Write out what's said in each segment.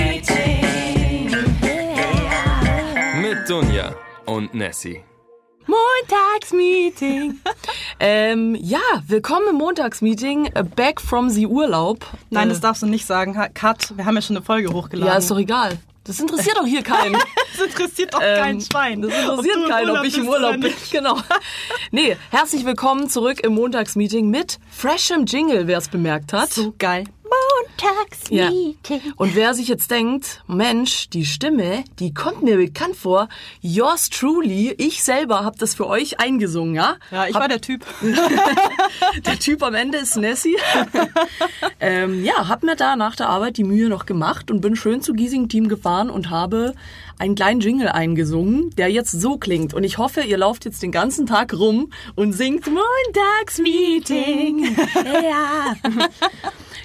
Montagsmeeting. Mit Dunja und Nessie. Montagsmeeting. ähm, ja, willkommen im Montagsmeeting. äh, Back from the Urlaub. Nein, Äh, das darfst du nicht sagen. Cut, wir haben ja schon eine Folge hochgeladen. Ja, ist doch egal. Das interessiert doch hier keinen. das interessiert doch Ähm, kein Schwein. Das interessiert Ob keinen, ob ich im Urlaub bin. Genau. Nee, herzlich willkommen zurück im Montagsmeeting mit freshem Jingle, wer es bemerkt hat. So geil. Ja. Und wer sich jetzt denkt, Mensch, die Stimme, die kommt mir bekannt vor. Yours truly, ich selber habe das für euch eingesungen, ja? Ja, ich hab, war der Typ. der Typ am Ende ist Nessie. ähm, ja, hab mir da nach der Arbeit die Mühe noch gemacht und bin schön zu Giesing Team gefahren und habe einen kleinen Jingle eingesungen, der jetzt so klingt. Und ich hoffe, ihr lauft jetzt den ganzen Tag rum und singt Montagsmeeting. ja.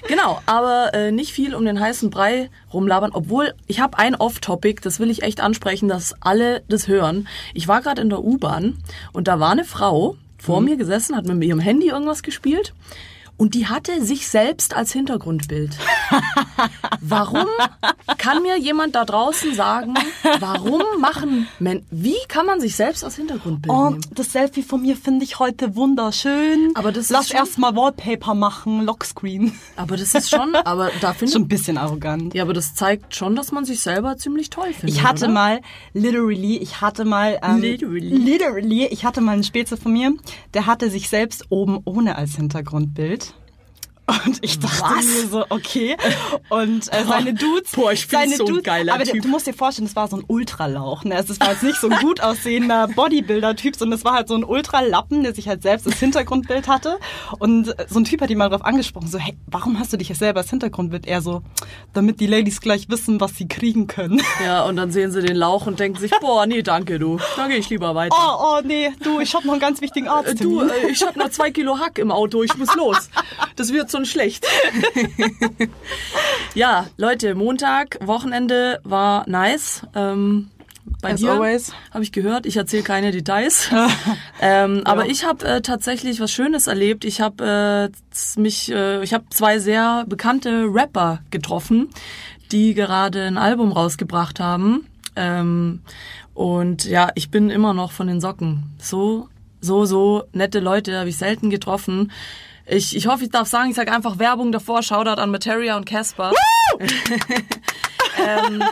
Genau, aber äh, nicht viel um den heißen Brei rumlabern, obwohl ich habe ein Off-Topic, das will ich echt ansprechen, dass alle das hören. Ich war gerade in der U-Bahn und da war eine Frau vor mir gesessen, hat mit ihrem Handy irgendwas gespielt und die hatte sich selbst als Hintergrundbild. Warum kann mir jemand da draußen sagen, warum machen Men wie kann man sich selbst als Hintergrundbild Oh, nehmen? das Selfie von mir finde ich heute wunderschön. Aber das Lass schon- erst mal Wallpaper machen, Lockscreen. Aber das ist schon, aber da finde Schon ein bisschen arrogant. Ja, aber das zeigt schon, dass man sich selber ziemlich toll findet. Ich hatte oder? mal, literally, ich hatte mal, ähm, Literally. literally, ich hatte mal einen Speze von mir, der hatte sich selbst oben ohne als Hintergrundbild. Und ich dachte Was? mir so, okay. Und äh, seine Dudes, Boah, ich bin seine so Dudes, geiler aber Typ. du musst dir vorstellen, das war so ein Ultralauch. Ne? Also, Das war jetzt nicht so ein gut aussehender Bodybuilder-Typ, sondern das war halt so ein Ultralappen, der sich halt selbst als Hintergrundbild hatte. Und so ein Typ hat ihn mal darauf angesprochen, so, hey, warum hast du dich jetzt selber als Hintergrundbild? Er so, damit die Ladies gleich wissen, was sie kriegen können. Ja, und dann sehen sie den Lauch und denken sich, boah, nee, danke du. Dann gehe ich lieber weiter. Oh, oh, nee, du, ich habe noch einen ganz wichtigen Äh, Arzt. Du, äh, ich habe noch zwei Kilo Hack im Auto, ich muss los. Das wird so schlecht. ja, Leute, Montag, Wochenende war nice. Ähm, bei As dir always. habe ich gehört. Ich erzähle keine Details. ähm, Aber ich habe äh, tatsächlich was Schönes erlebt. Ich habe äh, mich, äh, ich habe zwei sehr bekannte Rapper getroffen, die gerade ein Album rausgebracht haben. Ähm, und ja, ich bin immer noch von den Socken. So, so, so nette Leute habe ich selten getroffen. Ich, ich hoffe, ich darf sagen, ich sage einfach Werbung davor. Shoutout an Materia und Casper. ähm,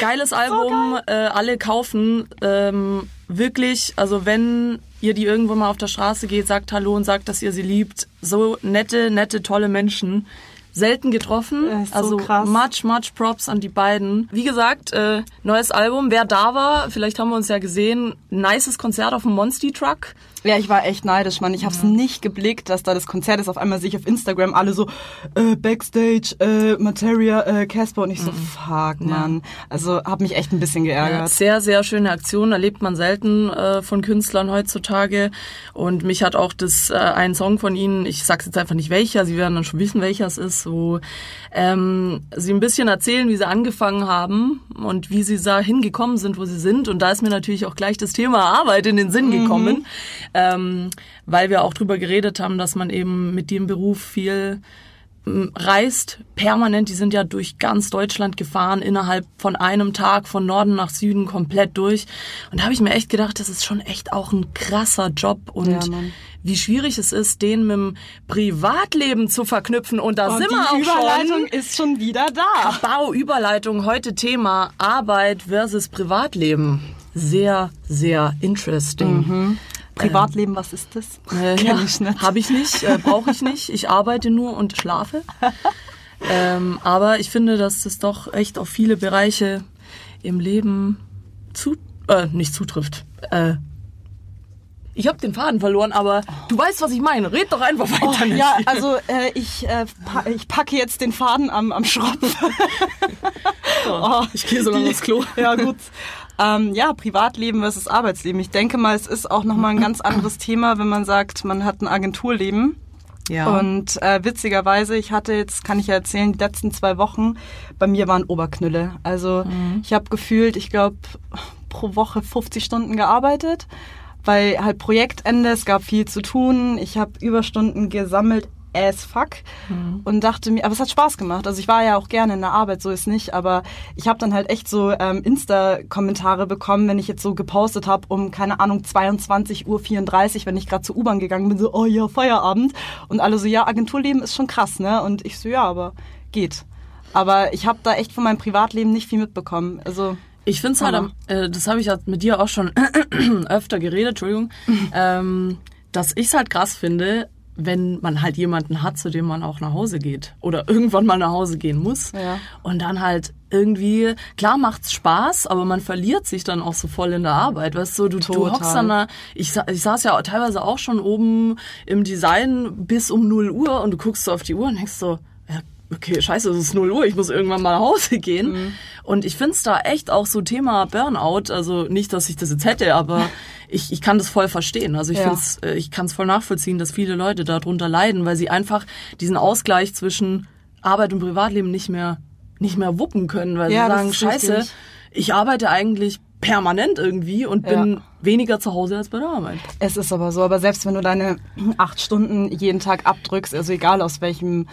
geiles Album, äh, alle kaufen. Ähm, wirklich, also wenn ihr die irgendwo mal auf der Straße geht, sagt Hallo und sagt, dass ihr sie liebt. So nette, nette, tolle Menschen. Selten getroffen. So also krass. much, much Props an die beiden. Wie gesagt, äh, neues Album. Wer da war, vielleicht haben wir uns ja gesehen. Nices Konzert auf dem Monster Truck. Ja, ich war echt neidisch, Mann. Ich habe es nicht geblickt, dass da das Konzert ist. Auf einmal sehe ich auf Instagram alle so äh, Backstage, äh, Materia, äh, Casper und ich so, fuck, Mann. Also habe mich echt ein bisschen Ja, geärgert. sehr, sehr schöne Aktion, erlebt man selten äh, von Künstlern heutzutage. Und mich hat auch das äh, ein Song von ihnen, ich sag's jetzt einfach nicht welcher, sie werden dann schon wissen, welcher es ist, wo ähm, sie ein bisschen erzählen, wie sie angefangen haben und wie sie da hingekommen sind, wo sie sind. Und da ist mir natürlich auch gleich das Thema Arbeit in den Sinn gekommen, ähm, weil wir auch drüber geredet haben, dass man eben mit dem Beruf viel ähm, reist permanent. Die sind ja durch ganz Deutschland gefahren, innerhalb von einem Tag von Norden nach Süden komplett durch. Und da habe ich mir echt gedacht, das ist schon echt auch ein krasser Job und Ja, wie schwierig es ist, den mit dem Privatleben zu verknüpfen. Und da Und sind die wir auch Überleitung schon. ist schon wieder da. Bauüberleitung, heute Thema Arbeit versus Privatleben. Sehr, sehr interesting. Privatleben, was ist das? Äh, ja, ich nicht. Habe ich nicht, äh, brauche ich nicht. Ich arbeite nur und schlafe. ähm, aber ich finde, dass das doch echt auf viele Bereiche im Leben zu, äh, nicht zutrifft. Äh, ich habe den Faden verloren, aber du weißt, was ich meine. Red doch einfach weiter. Oh, ja, also äh, ich, äh, pa ich packe jetzt den Faden am, am Schropf. oh, ich gehe so lange aufs Klo. Ja, gut. Ähm, ja, Privatleben versus Arbeitsleben. Ich denke mal, es ist auch nochmal ein ganz anderes Thema, wenn man sagt, man hat ein Agenturleben. ja. Und äh, witzigerweise, ich hatte jetzt, kann ich ja erzählen, die letzten zwei Wochen, bei mir waren Oberknülle. Also ich habe gefühlt, ich glaube, pro Woche 50 Stunden gearbeitet, bei halt Projektende, es gab viel zu tun, ich habe Überstunden gesammelt as fuck mhm. und dachte mir, aber es hat Spaß gemacht. Also ich war ja auch gerne in der Arbeit, so ist nicht, aber ich habe dann halt echt so ähm, Insta-Kommentare bekommen, wenn ich jetzt so gepostet habe um, keine Ahnung, 22.34 Uhr, wenn ich gerade zur U-Bahn gegangen bin, so, oh ja, Feierabend. Und alle so, ja, Agenturleben ist schon krass, ne? Und ich so, ja, aber geht. Aber ich habe da echt von meinem Privatleben nicht viel mitbekommen. Also ich finde es halt, äh, das habe ich halt mit dir auch schon öfter geredet, Entschuldigung, ähm, dass ich es halt krass finde, wenn man halt jemanden hat, zu dem man auch nach Hause geht oder irgendwann mal nach Hause gehen muss. Ja. und dann halt irgendwie, klar macht's Spaß, aber man verliert sich dann auch so voll in der Arbeit, weißt du, du, du hockst dann da, ich, ich saß ja teilweise auch schon oben im Design bis um 0 Uhr und du guckst so auf die Uhr und denkst so, okay, scheiße, es ist 0 Uhr, ich muss irgendwann mal nach Hause gehen. Mhm. Und ich find's da echt auch so Thema Burnout, also nicht, dass ich das jetzt hätte, aber ich, ich kann das voll verstehen. Also ich ja. find's, äh, ich kann es voll nachvollziehen, dass viele Leute darunter leiden, weil sie einfach diesen Ausgleich zwischen Arbeit und Privatleben nicht mehr nicht mehr wuppen können, weil ja, sie sagen, scheiße, richtig. ich arbeite eigentlich permanent irgendwie und bin ja. weniger zu Hause als bei der Arbeit. Es ist aber so, aber selbst wenn du deine acht Stunden jeden Tag abdrückst, also egal aus welchem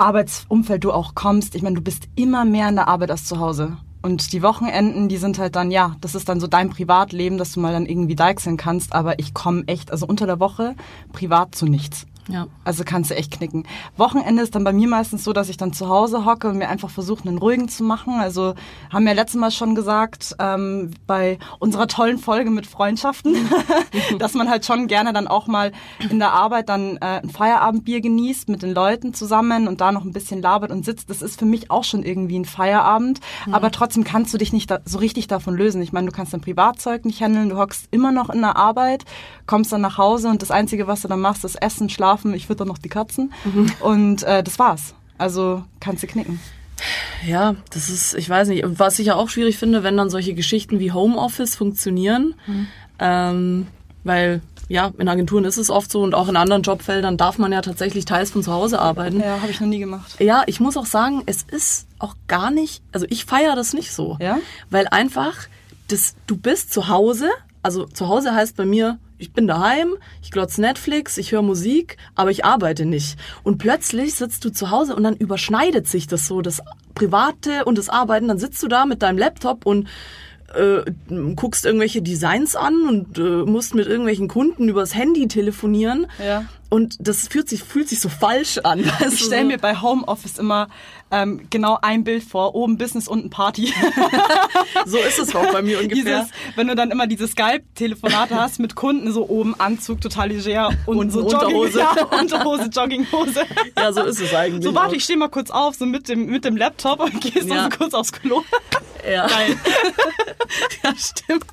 Arbeitsumfeld du auch kommst, ich meine, du bist immer mehr in der Arbeit als zu Hause. Und die Wochenenden, die sind halt dann, ja, das ist dann so dein Privatleben, dass du mal dann irgendwie deichseln kannst, aber ich komme echt, also unter der Woche privat zu nichts. Ja. Also kannst du echt knicken. Wochenende ist dann bei mir meistens so, dass ich dann zu Hause hocke und mir einfach versuche, einen ruhigen zu machen. Also haben wir letztes Mal schon gesagt, ähm, bei unserer tollen Folge mit Freundschaften, dass man halt schon gerne dann auch mal in der Arbeit dann äh, ein Feierabendbier genießt mit den Leuten zusammen und da noch ein bisschen labert und sitzt. Das ist für mich auch schon irgendwie ein Feierabend. Mhm. Aber trotzdem kannst du dich nicht so richtig davon lösen. Ich meine, du kannst dein Privatzeug nicht handeln, du hockst immer noch in der Arbeit, kommst dann nach Hause und das Einzige, was du dann machst, ist Essen, Schlafen schlafen, ich fütter noch die Katzen. Mhm. Und äh, das war's. Also kannst du knicken. Ja, das ist, ich weiß nicht, was ich ja auch schwierig finde, wenn dann solche Geschichten wie Homeoffice funktionieren. Mhm. Ähm, weil ja, in Agenturen ist es oft so und auch in anderen Jobfeldern darf man ja tatsächlich teils von zu Hause arbeiten. Ja, habe ich noch nie gemacht. Ja, ich muss auch sagen, es ist auch gar nicht, also ich feiere das nicht so. Ja? Weil einfach, das, du bist zu Hause, also zu Hause heißt bei mir, ich bin daheim, ich glotze Netflix, ich höre Musik, aber ich arbeite nicht. Und plötzlich sitzt du zu Hause und dann überschneidet sich das so, das Private und das Arbeiten. Dann sitzt du da mit deinem Laptop und äh, guckst irgendwelche Designs an und äh, musst mit irgendwelchen Kunden übers Handy telefonieren. Ja. Und das fühlt sich, fühlt sich so falsch an. Ich stelle mir bei Homeoffice immer ähm, genau ein Bild vor, oben Business, unten Party. so ist es auch bei mir ungefähr. Dieses, wenn du dann immer diese Skype-Telefonate hast mit Kunden, so oben Anzug, total leger und, und so Unterhose. Jogging, ja, Unterhose, Jogginghose. Ja, so ist es eigentlich. So, warte, auch. ich stehe mal kurz auf, so mit dem, mit dem Laptop und gehst ja. so kurz aufs Klo. Ja. Geil. ja, stimmt.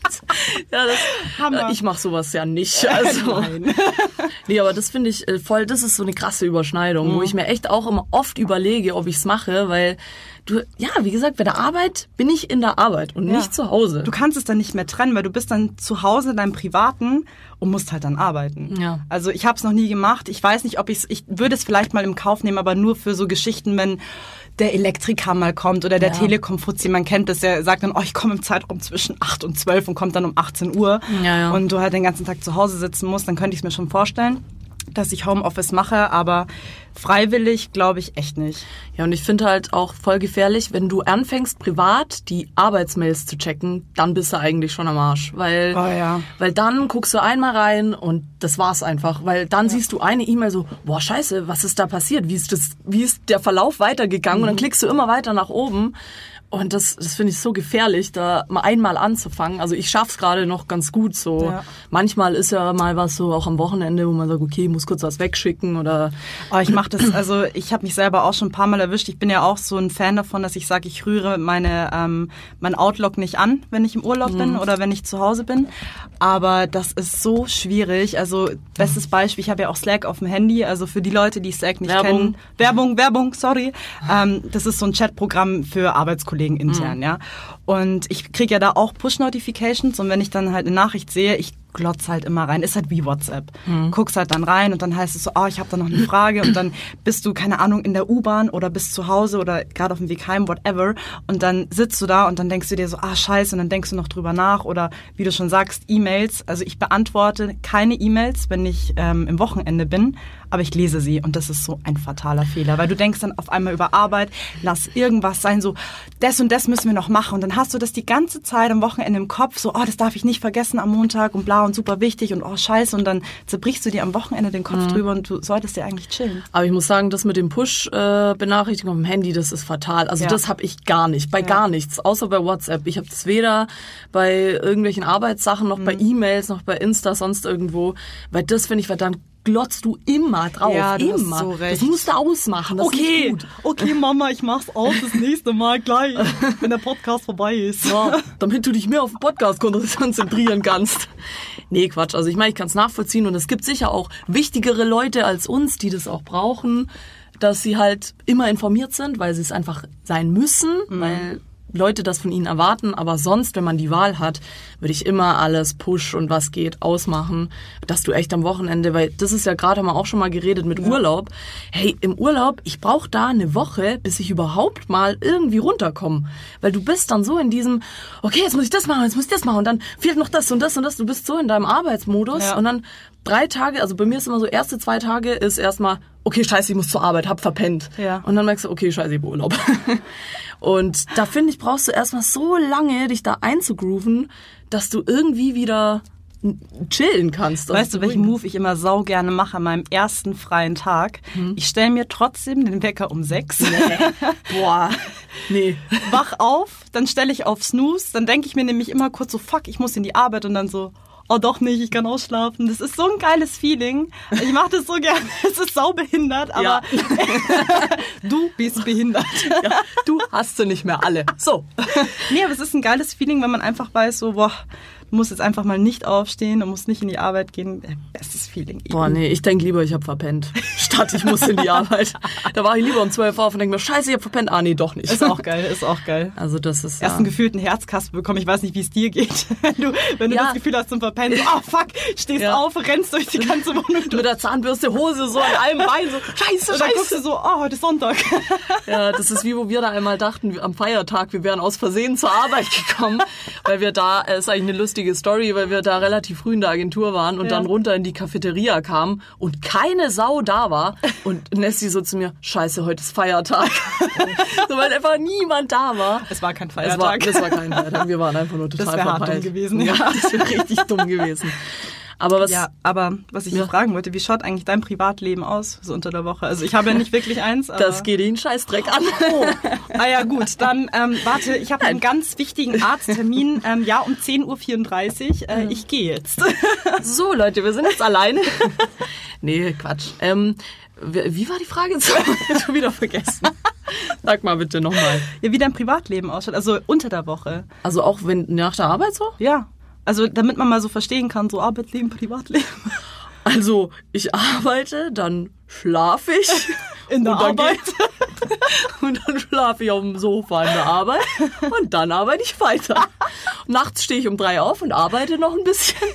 Ja, das, Hammer. Ich mache sowas ja nicht. Also. Nein. nee, aber das finde ich äh, voll, das ist so eine krasse Überschneidung, mhm. wo ich mir echt auch immer oft überlege, ob ich es mache, weil du, ja, wie gesagt, bei der Arbeit bin ich in der Arbeit und ja. nicht zu Hause. Du kannst es dann nicht mehr trennen, weil du bist dann zu Hause in deinem Privaten und musst halt dann arbeiten. Ja. Also ich habe es noch nie gemacht. Ich weiß nicht, ob ich's, ich würde es vielleicht mal im Kauf nehmen, aber nur für so Geschichten, wenn der Elektriker mal kommt oder der ja. Telekom-Fuzzi, man kennt das, der sagt dann, oh, ich komme im Zeitraum zwischen 8 und 12 und kommt dann um 18 Uhr ja, ja. und du halt den ganzen Tag zu Hause sitzen musst, dann könnte ich es mir schon vorstellen dass ich Homeoffice mache, aber freiwillig glaube ich echt nicht. Ja, und ich finde halt auch voll gefährlich, wenn du anfängst, privat die Arbeitsmails zu checken, dann bist du eigentlich schon am Arsch. Weil, oh ja. weil dann guckst du einmal rein und das war's einfach. Weil dann ja. siehst du eine E-Mail so, boah, scheiße, was ist da passiert? Wie ist, das, wie ist der Verlauf weitergegangen? Mhm. Und dann mhm. klickst du immer weiter nach oben. Und das, das finde ich so gefährlich, da mal einmal anzufangen. Also ich schaff's gerade noch ganz gut so. Ja. Manchmal ist ja mal was so auch am Wochenende, wo man sagt, okay, muss kurz was wegschicken oder. Oh, ich mache das, also ich habe mich selber auch schon ein paar Mal erwischt. Ich bin ja auch so ein Fan davon, dass ich sage, ich rühre meine ähm, mein Outlook nicht an, wenn ich im Urlaub mhm. bin oder wenn ich zu Hause bin. Aber das ist so schwierig. Also bestes Beispiel, ich habe ja auch Slack auf dem Handy. Also für die Leute, die Slack nicht Werbung. kennen, Werbung, Werbung, sorry. Ähm, das ist so ein Chatprogramm für Arbeitskollegen. Kollegen intern, mhm. ja. Und ich kriege ja da auch Push-Notifications und wenn ich dann halt eine Nachricht sehe, ich glotz halt immer rein. Ist halt wie WhatsApp. Guckst halt dann rein und dann heißt es so, oh, ich habe da noch eine Frage und dann bist du, keine Ahnung, in der U-Bahn oder bist zu Hause oder gerade auf dem Weg heim, whatever. Und dann sitzt du da und dann denkst du dir so, ah, scheiße, und dann denkst du noch drüber nach oder wie du schon sagst, E-Mails. Also ich beantworte keine E-Mails, wenn ich ähm, im Wochenende bin, aber ich lese sie und das ist so ein fataler Fehler, weil du denkst dann auf einmal über Arbeit, lass irgendwas sein, so das und das müssen wir noch machen und dann hast du das die ganze Zeit am Wochenende im Kopf, so oh, das darf ich nicht vergessen am Montag und bla und super wichtig und oh scheiße und dann zerbrichst du dir am Wochenende den Kopf drüber und du solltest dir eigentlich chillen. Aber ich muss sagen, das mit dem Push-Benachrichtigung auf dem Handy, das ist fatal. Also Ja. das habe ich gar nicht, bei gar nichts, außer bei WhatsApp. Ich habe das weder bei irgendwelchen Arbeitssachen noch bei Mhm. E-Mails noch bei Insta sonst irgendwo, weil das finde ich, dann glotzt du immer drauf, Ja, du hast immer. so recht. Das musst du ausmachen. Das gut. okay Mama, ich mach's aus das nächste Mal gleich, wenn der Podcast vorbei ist. Ja, damit du dich mehr auf den Podcast konzentrieren kannst. Nee, Quatsch. Also ich meine, ich kann es nachvollziehen und es gibt sicher auch wichtigere Leute als uns, die das auch brauchen, dass sie halt immer informiert sind, weil sie es einfach sein müssen, weil Leute das von ihnen erwarten. Aber sonst, wenn man die Wahl hat, würde ich immer alles Push und was geht ausmachen, dass du echt am Wochenende, weil das ist ja gerade haben wir auch schon mal geredet mit Urlaub. Hey, im Urlaub, ich brauche da eine Woche, bis ich überhaupt mal irgendwie runterkomme. Weil du bist dann so in diesem, okay, jetzt muss ich das machen, jetzt muss ich das machen und dann fehlt noch das und das und das. Du bist so in deinem Arbeitsmodus Ja. und dann drei Tage, also bei mir ist immer so, erste zwei Tage ist erstmal, okay, scheiße, ich muss zur Arbeit, hab verpennt. Ja. Und dann merkst du, okay, scheiße, ich hab Urlaub. Und da finde ich, brauchst du erstmal so lange, dich da einzugrooven, dass du irgendwie wieder chillen kannst. Weißt du, welchen ruhig- Move ich immer sau gerne mache an meinem ersten freien Tag? Mhm. Ich stelle mir trotzdem den Wecker um sechs. Boah, nee. wach auf, dann stelle ich auf Snooze, dann denke ich mir nämlich immer kurz so, fuck, ich muss in die Arbeit und dann so, oh doch nicht, ich kann ausschlafen. Das ist so ein geiles Feeling. Ich mache das so gerne. Es ist sau behindert, aber Ja. du bist behindert. ja, du hast sie nicht mehr alle. So. Nee, aber es ist ein geiles Feeling, wenn man einfach weiß, so, boah, du musst jetzt einfach mal nicht aufstehen, du musst nicht in die Arbeit gehen. Äh, Bestes Feeling. Boah, nee, ich denk lieber, ich hab verpennt. Statt ich muss in die Arbeit. Da war ich lieber um 12 Uhr auf und denk mir, scheiße, ich hab verpennt. Ah, nee, doch nicht. Ist auch geil, ist auch geil. Also das ist Erst ja. einen gefühlten Herzkasper bekommen. Ich weiß nicht, wie es dir geht. Wenn du, wenn du Ja. das Gefühl hast zum Verpennen, so, oh fuck, stehst Ja. auf, rennst durch die ganze Wohnung durch. mit der Zahnbürste, Hose so an einem Bein, so scheiße, Und dann guckst scheiße. du so, oh, heute ist Sonntag. Ja, das ist wie, wo wir da einmal dachten, am Feiertag, wir wären aus Versehen zur Arbeit gekommen, weil wir da, es ist eigentlich eine lustige Story, weil wir da relativ früh in der Agentur waren und Ja. dann runter in die Cafeteria kamen und keine Sau da war und Nessie so zu mir, scheiße, heute ist Feiertag. so, weil einfach niemand da war. Es war kein Es war, Feiertag. das war kein Feiertag, wir waren einfach nur total Das wär hart verpeilt. dumm gewesen, ja. ja. Das wäre richtig dumm gewesen. Aber was, Ja, aber was ich Ja. fragen wollte, wie schaut eigentlich dein Privatleben aus, so unter der Woche? Also ich habe ja nicht wirklich eins, das geht den Scheißdreck an. Oh, ah ja gut, dann ähm, warte, ich habe einen ganz wichtigen Arzttermin, ähm, ja um 10.34 Uhr. Äh, ich gehe jetzt. So, Leute, wir sind jetzt alleine. nee, Quatsch. Ähm, wie war die Frage? Jetzt schon wieder vergessen. Sag mal bitte nochmal. Ja, wie dein Privatleben ausschaut, also unter der Woche. Also auch wenn nach der Arbeit so? Ja, also damit man mal so verstehen kann, so Arbeitsleben, Privatleben. Also ich arbeite, dann schlafe ich. In der und Arbeit. Und dann schlafe ich auf dem Sofa in der Arbeit. Und dann arbeite ich weiter. Nachts stehe ich um drei auf und arbeite noch ein bisschen.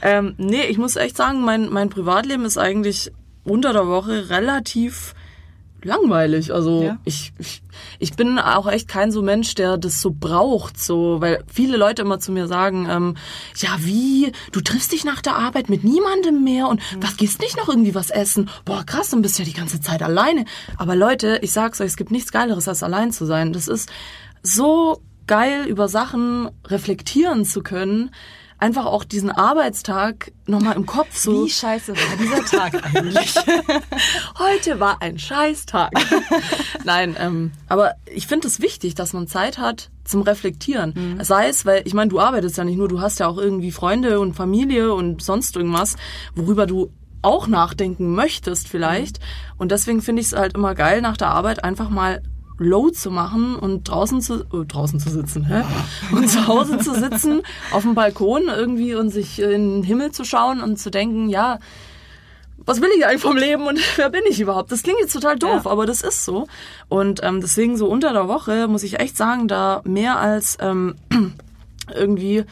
Ähm, nee, ich muss echt sagen, mein, mein Privatleben ist eigentlich unter der Woche relativ langweilig. Also Ja. ich, ich, ich bin auch echt kein so Mensch, der das so braucht, so, weil viele Leute immer zu mir sagen, ähm, ja wie, du triffst dich nach der Arbeit mit niemandem mehr und was gehst nicht noch irgendwie was essen? Boah, krass, dann bist du ja die ganze Zeit alleine. Aber Leute, ich sag's euch, es gibt nichts Geileres, als allein zu sein. Das ist so geil, über Sachen reflektieren zu können. Einfach auch diesen Arbeitstag nochmal im Kopf so. Wie scheiße war dieser Tag eigentlich? Heute war ein Scheißtag. Nein, ähm, aber ich finde es wichtig, dass man Zeit hat zum Reflektieren. Sei es, weil ich meine, du arbeitest ja nicht nur, du hast ja auch irgendwie Freunde und Familie und sonst irgendwas, worüber du auch nachdenken möchtest vielleicht. Und deswegen finde ich es halt immer geil, nach der Arbeit einfach mal Low zu machen und draußen zu oh, draußen zu sitzen, hä? Und zu Hause zu sitzen, auf dem Balkon irgendwie und sich in den Himmel zu schauen und zu denken, ja, was will ich eigentlich vom Leben und wer bin ich überhaupt? Das klingt jetzt total doof, Ja. aber das ist so. Und ähm, deswegen so unter der Woche muss ich echt sagen, da mehr als ähm, irgendwie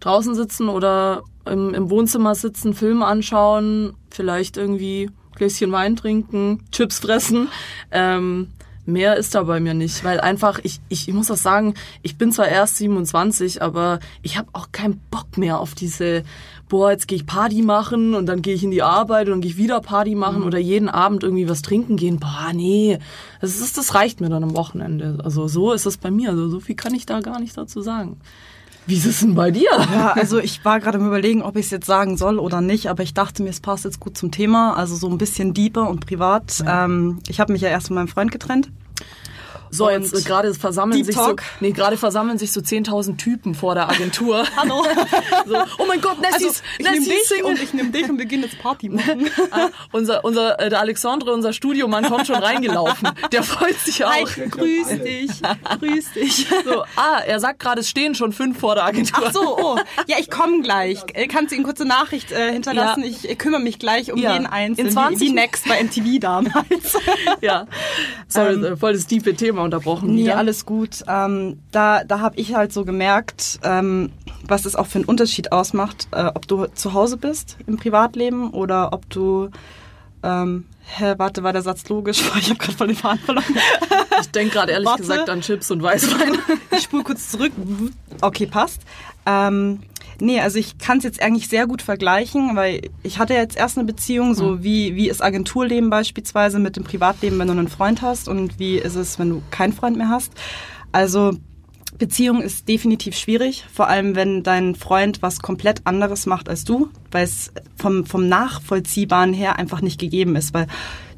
draußen sitzen oder im, im Wohnzimmer sitzen, Film anschauen, vielleicht irgendwie Gläschen Wein trinken, Chips fressen. Ähm, mehr ist da bei mir nicht, weil einfach, ich, ich, ich muss auch sagen, ich bin zwar erst 27, aber ich habe auch keinen Bock mehr auf diese, boah, jetzt gehe ich Party machen und dann gehe ich in die Arbeit und dann gehe ich wieder Party machen mhm. oder jeden Abend irgendwie was trinken gehen. Boah, nee, das, ist, das reicht mir dann am Wochenende. Also so ist es bei mir, also so viel kann ich da gar nicht dazu sagen. Wie ist es denn bei dir? Ja, also ich war gerade im Überlegen, ob ich es jetzt sagen soll oder nicht, aber ich dachte mir, es passt jetzt gut zum Thema, also so ein bisschen deeper und privat. Ja. Ähm, ich habe mich ja erst von meinem Freund getrennt so, und jetzt äh, gerade versammeln sich so, nee, gerade versammeln sich so 10.000 Typen vor der Agentur. Hallo. so, oh mein Gott, Nessie, also, ich nehme dich und ich nehme dich und wir gehen jetzt Party machen. ah, unser, unser, äh, der Alexandre, unser Studiomann, kommt schon reingelaufen. Der freut sich auch. Hi, grüß dich, grüß dich. So, ah, er sagt gerade, es stehen schon fünf vor der Agentur. Ach so, oh, ja, ich komme gleich. Äh, kannst du Ihnen kurze Nachricht äh, hinterlassen? Ja. Ich kümmere mich gleich um ja. jeden Einzelnen. In 20 wie, wie Next bei MTV damals. ja, sorry, ähm, voll das tiefe Thema Thema unterbrochen. Nee, wieder. alles gut. Ähm, da da habe ich halt so gemerkt, ähm, was es auch für einen Unterschied ausmacht, äh, ob du zu Hause bist im Privatleben oder ob du ähm, hä, warte, war der Satz logisch? Ich habe gerade voll den Faden verloren. Ich denke gerade ehrlich warte. gesagt an Chips und Weißwein. Ich spule kurz zurück. Okay, passt. Ähm, Nee, also ich kann es jetzt eigentlich sehr gut vergleichen, weil ich hatte jetzt erst eine Beziehung, so mhm. wie, wie ist Agenturleben beispielsweise mit dem Privatleben, wenn du einen Freund hast und wie ist es, wenn du keinen Freund mehr hast. Also Beziehung ist definitiv schwierig, vor allem wenn dein Freund was komplett anderes macht als du, weil es vom, vom Nachvollziehbaren her einfach nicht gegeben ist, weil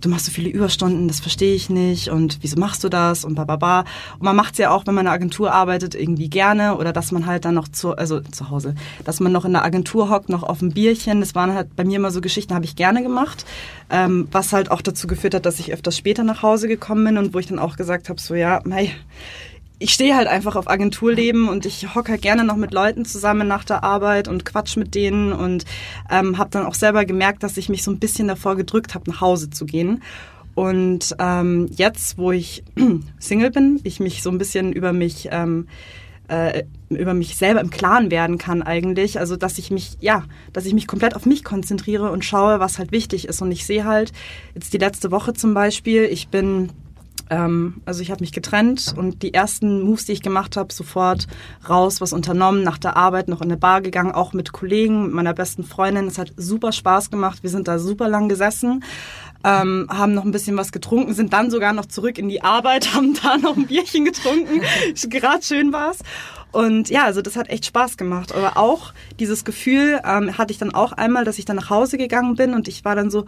du machst so viele Überstunden, das verstehe ich nicht und wieso machst du das und bababa. Und man macht es ja auch, wenn man in einer Agentur arbeitet, irgendwie gerne oder dass man halt dann noch zu, also zu Hause, dass man noch in der Agentur hockt, noch auf dem Bierchen. Das waren halt bei mir immer so Geschichten, habe ich gerne gemacht, ähm, was halt auch dazu geführt hat, dass ich öfters später nach Hause gekommen bin und wo ich dann auch gesagt habe, so ja, hey, ich stehe halt einfach auf Agenturleben und ich hocke halt gerne noch mit Leuten zusammen nach der Arbeit und quatsch mit denen und ähm, habe dann auch selber gemerkt, dass ich mich so ein bisschen davor gedrückt habe, nach Hause zu gehen. Und ähm, jetzt, wo ich Single bin, ich mich so ein bisschen über mich ähm, äh, über mich selber im Klaren werden kann eigentlich, also dass ich mich ja, dass ich mich komplett auf mich konzentriere und schaue, was halt wichtig ist. Und ich sehe halt jetzt die letzte Woche zum Beispiel, ich bin also ich habe mich getrennt und die ersten Moves, die ich gemacht habe, sofort raus, was unternommen, nach der Arbeit noch in eine Bar gegangen, auch mit Kollegen, mit meiner besten Freundin. Es hat super Spaß gemacht. Wir sind da super lang gesessen. Ähm, haben noch ein bisschen was getrunken, sind dann sogar noch zurück in die Arbeit, haben da noch ein Bierchen getrunken. Gerade schön war's. Und ja, also das hat echt Spaß gemacht. Aber auch dieses Gefühl ähm, hatte ich dann auch einmal, dass ich dann nach Hause gegangen bin und ich war dann so,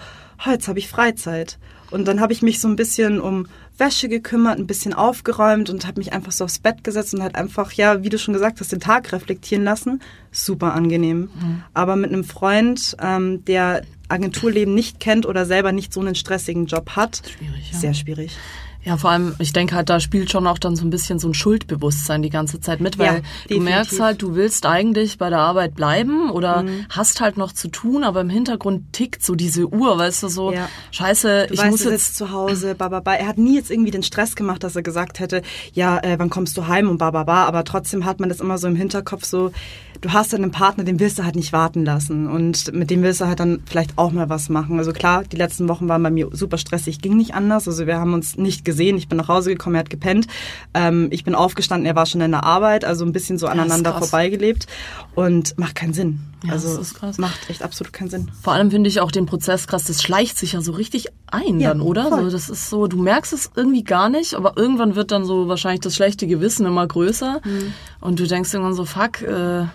oh, jetzt habe ich Freizeit. Und dann habe ich mich so ein bisschen um Wäsche gekümmert, ein bisschen aufgeräumt und habe mich einfach so aufs Bett gesetzt und halt einfach, ja, wie du schon gesagt hast, den Tag reflektieren lassen. Super angenehm. Mhm. Aber mit einem Freund, ähm, der Agenturleben nicht kennt oder selber nicht so einen stressigen Job hat, schwierig, ja. sehr schwierig. Ja, vor allem, ich denke halt, da spielt schon auch dann so ein bisschen so ein Schuldbewusstsein die ganze Zeit mit, weil ja, du merkst halt, du willst eigentlich bei der Arbeit bleiben oder mhm. hast halt noch zu tun, aber im Hintergrund tickt so diese Uhr, weißt du, so, ja. scheiße, du ich weißt, muss jetzt zu Hause, bababa. Er hat nie jetzt irgendwie den Stress gemacht, dass er gesagt hätte, ja, äh, wann kommst du heim und bababa, aber trotzdem hat man das immer so im Hinterkopf so, du hast dann einen Partner, den willst du halt nicht warten lassen und mit dem willst du halt dann vielleicht auch mal was machen. Also klar, die letzten Wochen waren bei mir super stressig, ging nicht anders. Also wir haben uns nicht gesehen. Ich bin nach Hause gekommen, er hat gepennt. Ähm, ich bin aufgestanden, er war schon in der Arbeit, also ein bisschen so aneinander vorbeigelebt und macht keinen Sinn. Ja, also das ist krass. macht echt absolut keinen Sinn. Vor allem finde ich auch den Prozess krass, das schleicht sich ja so richtig ein ja, dann, oder? Voll. So, das ist so, du merkst es irgendwie gar nicht, aber irgendwann wird dann so wahrscheinlich das schlechte Gewissen immer größer mhm. und du denkst irgendwann so, fuck, äh,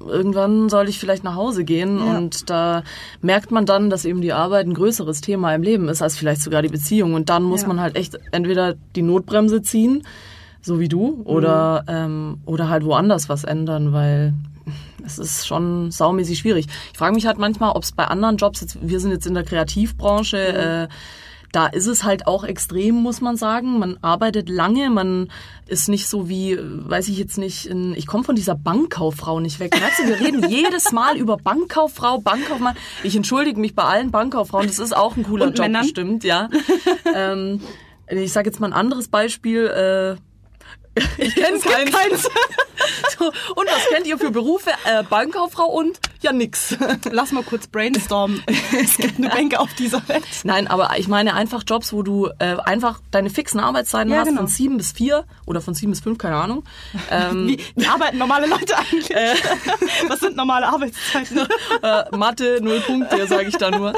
irgendwann soll ich vielleicht nach Hause gehen ja. und da merkt man dann, dass eben die Arbeit ein größeres Thema im Leben ist als vielleicht sogar die Beziehung und dann muss ja. man halt echt entweder die Notbremse ziehen, so wie du, oder, mhm. ähm, oder halt woanders was ändern, weil es ist schon saumäßig schwierig. Ich frage mich halt manchmal, ob es bei anderen Jobs, jetzt, wir sind jetzt in der Kreativbranche, mhm. äh, da ist es halt auch extrem, muss man sagen. Man arbeitet lange, man ist nicht so wie, weiß ich jetzt nicht, in, ich komme von dieser Bankkauffrau nicht weg. Merkst du, wir reden jedes Mal über Bankkauffrau, Bankkauffmann. Ich entschuldige mich bei allen Bankkauffrauen, das ist auch ein cooler Und Job Männern? bestimmt, ja. ähm, ich sage jetzt mal ein anderes Beispiel. Äh, ich kenne keins. keins. so, und was kennt ihr für Berufe? Äh, Bankkauffrau und Ja, nix. Lass mal kurz brainstormen. es gibt eine Menge auf dieser Welt. Nein, aber ich meine einfach Jobs, wo du äh, einfach deine fixen Arbeitszeiten Ja, hast, genau. von sieben bis vier oder von sieben bis fünf, keine Ahnung. Ähm, Wie, arbeiten normale Leute eigentlich? Was sind normale Arbeitszeiten? äh, Mathe, null Punkte, sage ich da nur.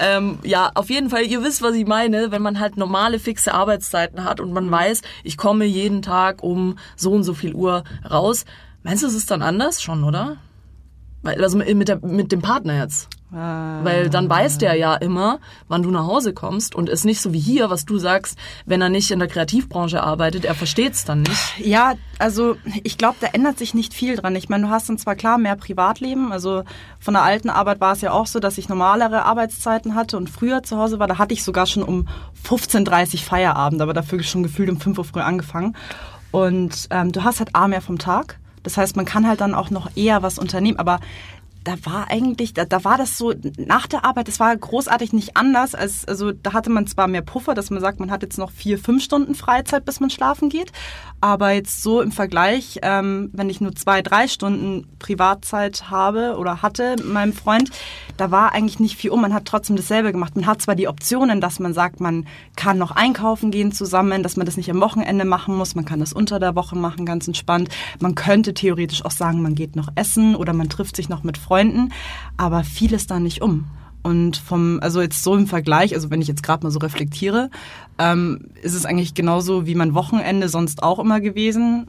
Ähm, ja, auf jeden Fall, ihr wisst, was ich meine, wenn man halt normale fixe Arbeitszeiten hat und man weiß, ich komme jeden Tag um so und so viel Uhr raus. Meinst du, es ist dann anders schon, oder? Weil, also mit, der, mit dem Partner jetzt. Weil dann weiß der ja immer, wann du nach Hause kommst und ist nicht so wie hier, was du sagst, wenn er nicht in der Kreativbranche arbeitet, er versteht's dann nicht. Ja, also ich glaube, da ändert sich nicht viel dran. Ich meine, du hast dann zwar klar mehr Privatleben. Also von der alten Arbeit war es ja auch so, dass ich normalere Arbeitszeiten hatte und früher zu Hause war. Da hatte ich sogar schon um 15.30 Uhr Feierabend, aber dafür schon gefühlt um 5 Uhr früh angefangen. Und ähm, du hast halt A mehr vom Tag. Das heißt, man kann halt dann auch noch eher was unternehmen. Aber da war eigentlich, da, da war das so nach der Arbeit, das war großartig nicht anders. Als, also da hatte man zwar mehr Puffer, dass man sagt, man hat jetzt noch vier, fünf Stunden Freizeit, bis man schlafen geht. Aber jetzt so im Vergleich, ähm, wenn ich nur zwei, drei Stunden Privatzeit habe oder hatte mit meinem Freund, da war eigentlich nicht viel um. Man hat trotzdem dasselbe gemacht. Man hat zwar die Optionen, dass man sagt, man kann noch einkaufen gehen zusammen, dass man das nicht am Wochenende machen muss. Man kann das unter der Woche machen, ganz entspannt. Man könnte theoretisch auch sagen, man geht noch essen oder man trifft sich noch mit Freunden. Aber vieles da nicht um. Und vom, also jetzt so im Vergleich, also wenn ich jetzt gerade mal so reflektiere, ähm, ist es eigentlich genauso wie mein Wochenende sonst auch immer gewesen.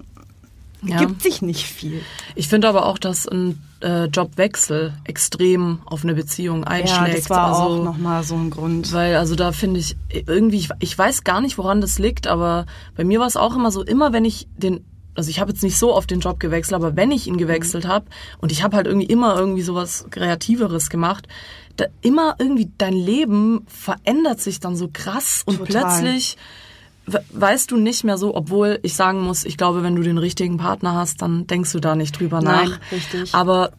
Ja. Gibt sich nicht viel. Ich finde aber auch, dass ein äh, Jobwechsel extrem auf eine Beziehung Ja, einschlägt. das war also, auch nochmal so ein Grund. Weil, also da finde ich irgendwie, ich, ich weiß gar nicht, woran das liegt, aber bei mir war es auch immer so, immer wenn ich den, also ich habe jetzt nicht so oft den Job gewechselt, aber wenn ich ihn gewechselt Mhm. habe und ich habe halt irgendwie immer irgendwie sowas Kreativeres gemacht, da immer irgendwie dein Leben verändert sich dann so krass und Total. plötzlich we- weißt du nicht mehr so, obwohl ich sagen muss, ich glaube, wenn du den richtigen Partner hast, dann denkst du da nicht drüber Nein, nach. richtig. Aber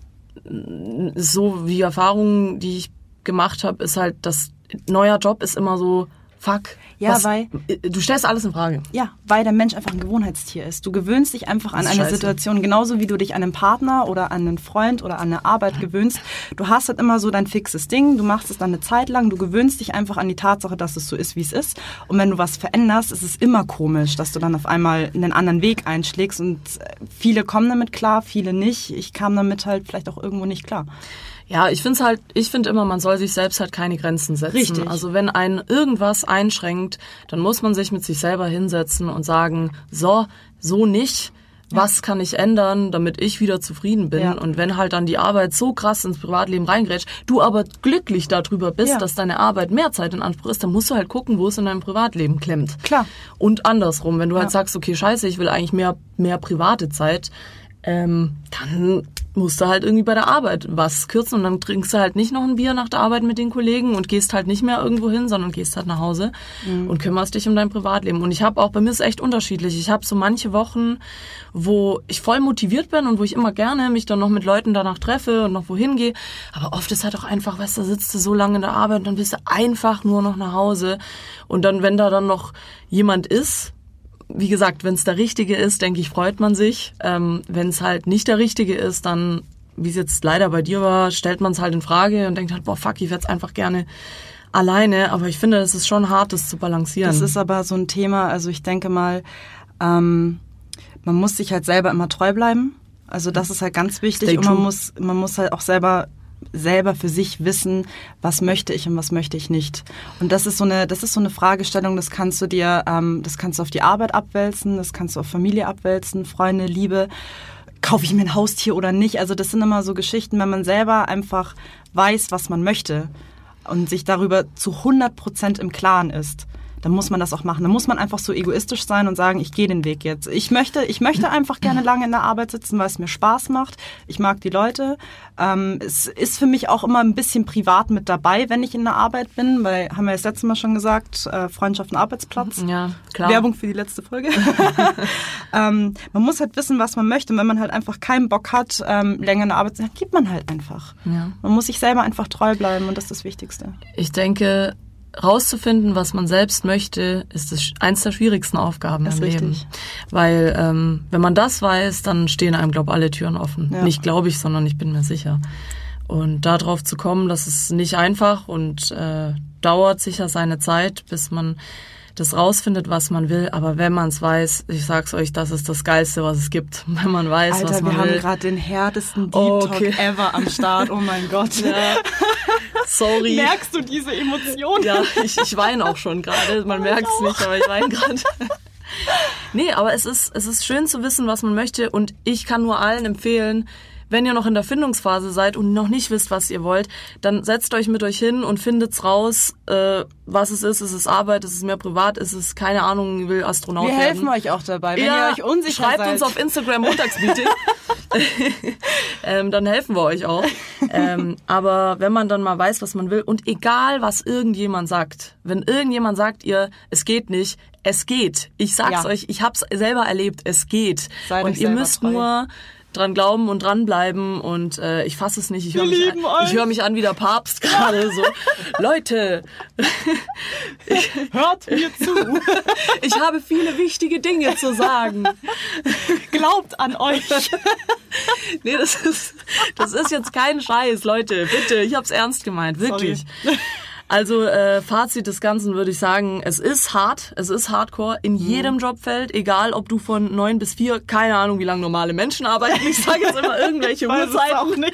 mm, so wie Erfahrungen, die ich gemacht habe, ist halt, dass neuer Job ist immer so, fuck. Ja, was, weil- Du stellst alles in Frage. Ja, weil der Mensch einfach ein Gewohnheitstier ist. Du gewöhnst dich einfach an eine scheiße. Situation, genauso wie du dich an einen Partner oder an einen Freund oder an eine Arbeit gewöhnst. Du hast halt immer so dein fixes Ding, du machst es dann eine Zeit lang, du gewöhnst dich einfach an die Tatsache, dass es so ist, wie es ist. Und wenn du was veränderst, ist es immer komisch, dass du dann auf einmal einen anderen Weg einschlägst. Und äh, viele kommen damit klar, viele nicht. Ich kam damit halt vielleicht auch irgendwo nicht klar. Ja, ich finde halt, ich finde immer, man soll sich selbst halt keine Grenzen setzen. Richtig. Also wenn ein irgendwas einschränkt, dann muss man sich mit sich selber hinsetzen und sagen, so, so nicht. Was kann ich ändern, damit ich wieder zufrieden bin? Ja. Und wenn halt dann die Arbeit so krass ins Privatleben reingrätscht, du aber glücklich darüber bist, Ja. dass deine Arbeit mehr Zeit in Anspruch ist, dann musst du halt gucken, wo es in deinem Privatleben klemmt. Klar. Und andersrum, wenn du halt sagst, okay, scheiße, ich will eigentlich mehr, mehr private Zeit, ähm, dann musst du halt irgendwie bei der Arbeit was kürzen und dann trinkst du halt nicht noch ein Bier nach der Arbeit mit den Kollegen und gehst halt nicht mehr irgendwo hin, sondern gehst halt nach Hause und kümmerst dich um dein Privatleben. Und ich habe auch, bei mir ist es echt unterschiedlich. Ich habe so manche Wochen, wo ich voll motiviert bin und wo ich immer gerne mich dann noch mit Leuten danach treffe und noch wohin gehe. Aber oft ist halt auch einfach, weißt du, da sitzt du so lange in der Arbeit und dann bist du einfach nur noch nach Hause. Und dann, wenn da dann noch jemand ist, wie gesagt, wenn es der Richtige ist, denke ich, freut man sich. Ähm, wenn es halt nicht der Richtige ist, dann, wie es jetzt leider bei dir war, stellt man es halt in Frage und denkt halt, boah, fuck, ich werde einfach gerne alleine. Aber ich finde, es ist schon hart, das zu balancieren. Das ist aber so ein Thema, also ich denke mal, ähm, man muss sich halt selber immer treu bleiben. Also das ist halt ganz wichtig Stay und man true. muss, man muss halt auch selber selber für sich wissen, was möchte ich und was möchte ich nicht. Und das ist so eine, das ist so eine Fragestellung, das kannst du dir, ähm, das kannst du auf die Arbeit abwälzen, das kannst du auf Familie abwälzen, Freunde, Liebe. Kaufe ich mir ein Haustier oder nicht? Also das sind immer so Geschichten, wenn man selber einfach weiß, was man möchte und sich darüber zu 100 Prozent im Klaren ist, dann muss man das auch machen. Dann muss man einfach so egoistisch sein und sagen, ich gehe den Weg jetzt. Ich möchte, ich möchte einfach gerne lange in der Arbeit sitzen, weil es mir Spaß macht. Ich mag die Leute. Ähm, es ist für mich auch immer ein bisschen privat mit dabei, wenn ich in der Arbeit bin, weil, haben wir das letzte Mal schon gesagt, äh, Freundschaft und Arbeitsplatz. ja, klar. Werbung für die letzte Folge. ähm, man muss halt wissen, was man möchte. Und wenn man halt einfach keinen Bock hat, ähm, länger in der Arbeit zu sein, gibt man halt einfach. Ja. Man muss sich selber einfach treu bleiben und das ist das Wichtigste. Ich denke, rauszufinden, was man selbst möchte, ist das eins der schwierigsten Aufgaben Das im ist Leben. richtig. Weil ähm, wenn man das weiß, dann stehen einem, glaube alle Türen offen. Ja. Nicht glaube ich, sondern ich bin mir sicher. Und darauf zu kommen, das ist nicht einfach und äh, dauert sicher seine Zeit, bis man das rausfindet, was man will. Aber wenn man es weiß, ich sag's euch, das ist das Geilste, was es gibt. Wenn man weiß, Alter, was man wir will. haben gerade den härtesten Deep Oh, Talk okay. ever am Start. Oh mein Gott. Sorry. Merkst du diese Emotion? Ja, ich, ich weine auch schon gerade. Man merkt es nicht, aber ich weine gerade. Nee, aber es ist, es ist schön zu wissen, was man möchte. Und ich kann nur allen empfehlen, wenn ihr noch in der Findungsphase seid und noch nicht wisst, was ihr wollt, dann setzt euch mit euch hin und findet's raus, äh, was es ist. Ist es Arbeit, ist es mehr privat, ist es, keine Ahnung, ich will Astronaut Wir werden. helfen euch auch dabei, wenn ihr euch unsicher schreibt seid. uns auf Instagram Montagsmeeting. ähm, dann helfen wir euch auch. Ähm, aber wenn man dann mal weiß, was man will und egal, was irgendjemand sagt, wenn irgendjemand sagt ihr, es geht nicht, es geht. Ich sag's Ja. euch, ich hab's selber erlebt, es geht. Seid und ihr müsst treu. nur dran glauben und dranbleiben und äh, ich fasse es nicht. Ich höre mich, an- ich hör mich an wie der Papst gerade so. Leute, Hört mir zu. ich habe viele wichtige Dinge zu sagen. Glaubt an euch. Nee, das ist, das ist jetzt kein Scheiß, Leute. Bitte, ich hab's ernst gemeint, wirklich. Also äh, Fazit des Ganzen würde ich sagen, es ist hart, es ist Hardcore in jedem Jobfeld, egal ob du von neun bis vier, keine Ahnung, wie lange normale Menschen arbeiten, ich sage jetzt immer irgendwelche Uhrzeiten.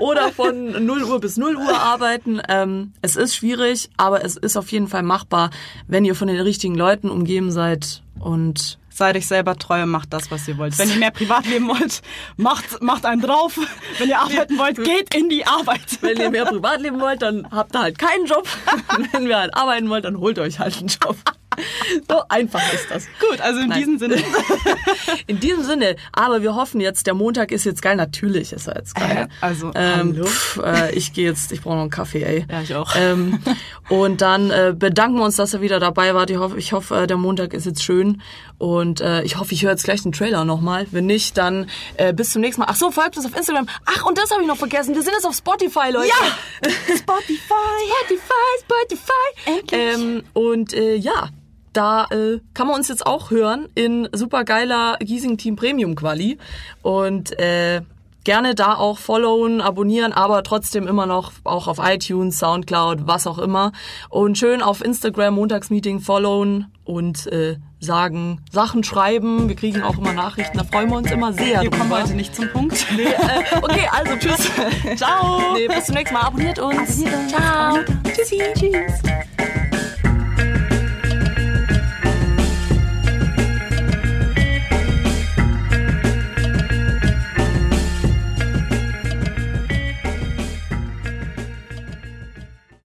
oder von 0 Uhr bis 0 Uhr arbeiten. Ähm, es ist schwierig, aber es ist auf jeden Fall machbar, wenn ihr von den richtigen Leuten umgeben seid und Seid euch selber treu und macht das, was ihr wollt. Wenn ihr mehr Privatleben wollt, macht, macht einen drauf. Wenn ihr arbeiten wollt, geht in die Arbeit. Wenn ihr mehr Privatleben wollt, dann habt ihr halt keinen Job. Wenn ihr halt arbeiten wollt, dann holt euch halt einen Job. So einfach ist das. Gut, also in Nein. diesem Sinne. In diesem Sinne, aber wir hoffen jetzt, der Montag ist jetzt geil. Natürlich ist er jetzt geil. Äh, also, ähm, hallo? pff, äh, ich gehe jetzt, ich brauche noch einen Kaffee, ey. Ja, ich auch. Ähm, und dann äh, bedanken wir uns, dass ihr wieder dabei wart. Ich hoffe, ich hoffe äh, der Montag ist jetzt schön. Und äh, ich hoffe, ich höre jetzt gleich den Trailer nochmal. Wenn nicht, dann äh, bis zum nächsten Mal. Ach so, folgt uns auf Instagram. Ach, und das habe ich noch vergessen. Wir sind jetzt auf Spotify, Leute. Ja! Spotify. Spotify, Spotify. Endlich. Ähm, und äh, ja, da äh, kann man uns jetzt auch hören in supergeiler Giesing Team Premium Quali. Und äh, gerne da auch followen, abonnieren, aber trotzdem immer noch auch auf iTunes, Soundcloud, was auch immer. Und schön auf Instagram Montagsmeeting followen und äh, sagen, Sachen schreiben. Wir kriegen auch immer Nachrichten, da freuen wir uns immer sehr Wir kommen heute nicht zum Punkt. Nee, äh, okay, also tschüss. Ciao. Nee, bis zum nächsten Mal. Abonniert uns. Ciao. Tschüssi. Tschüss.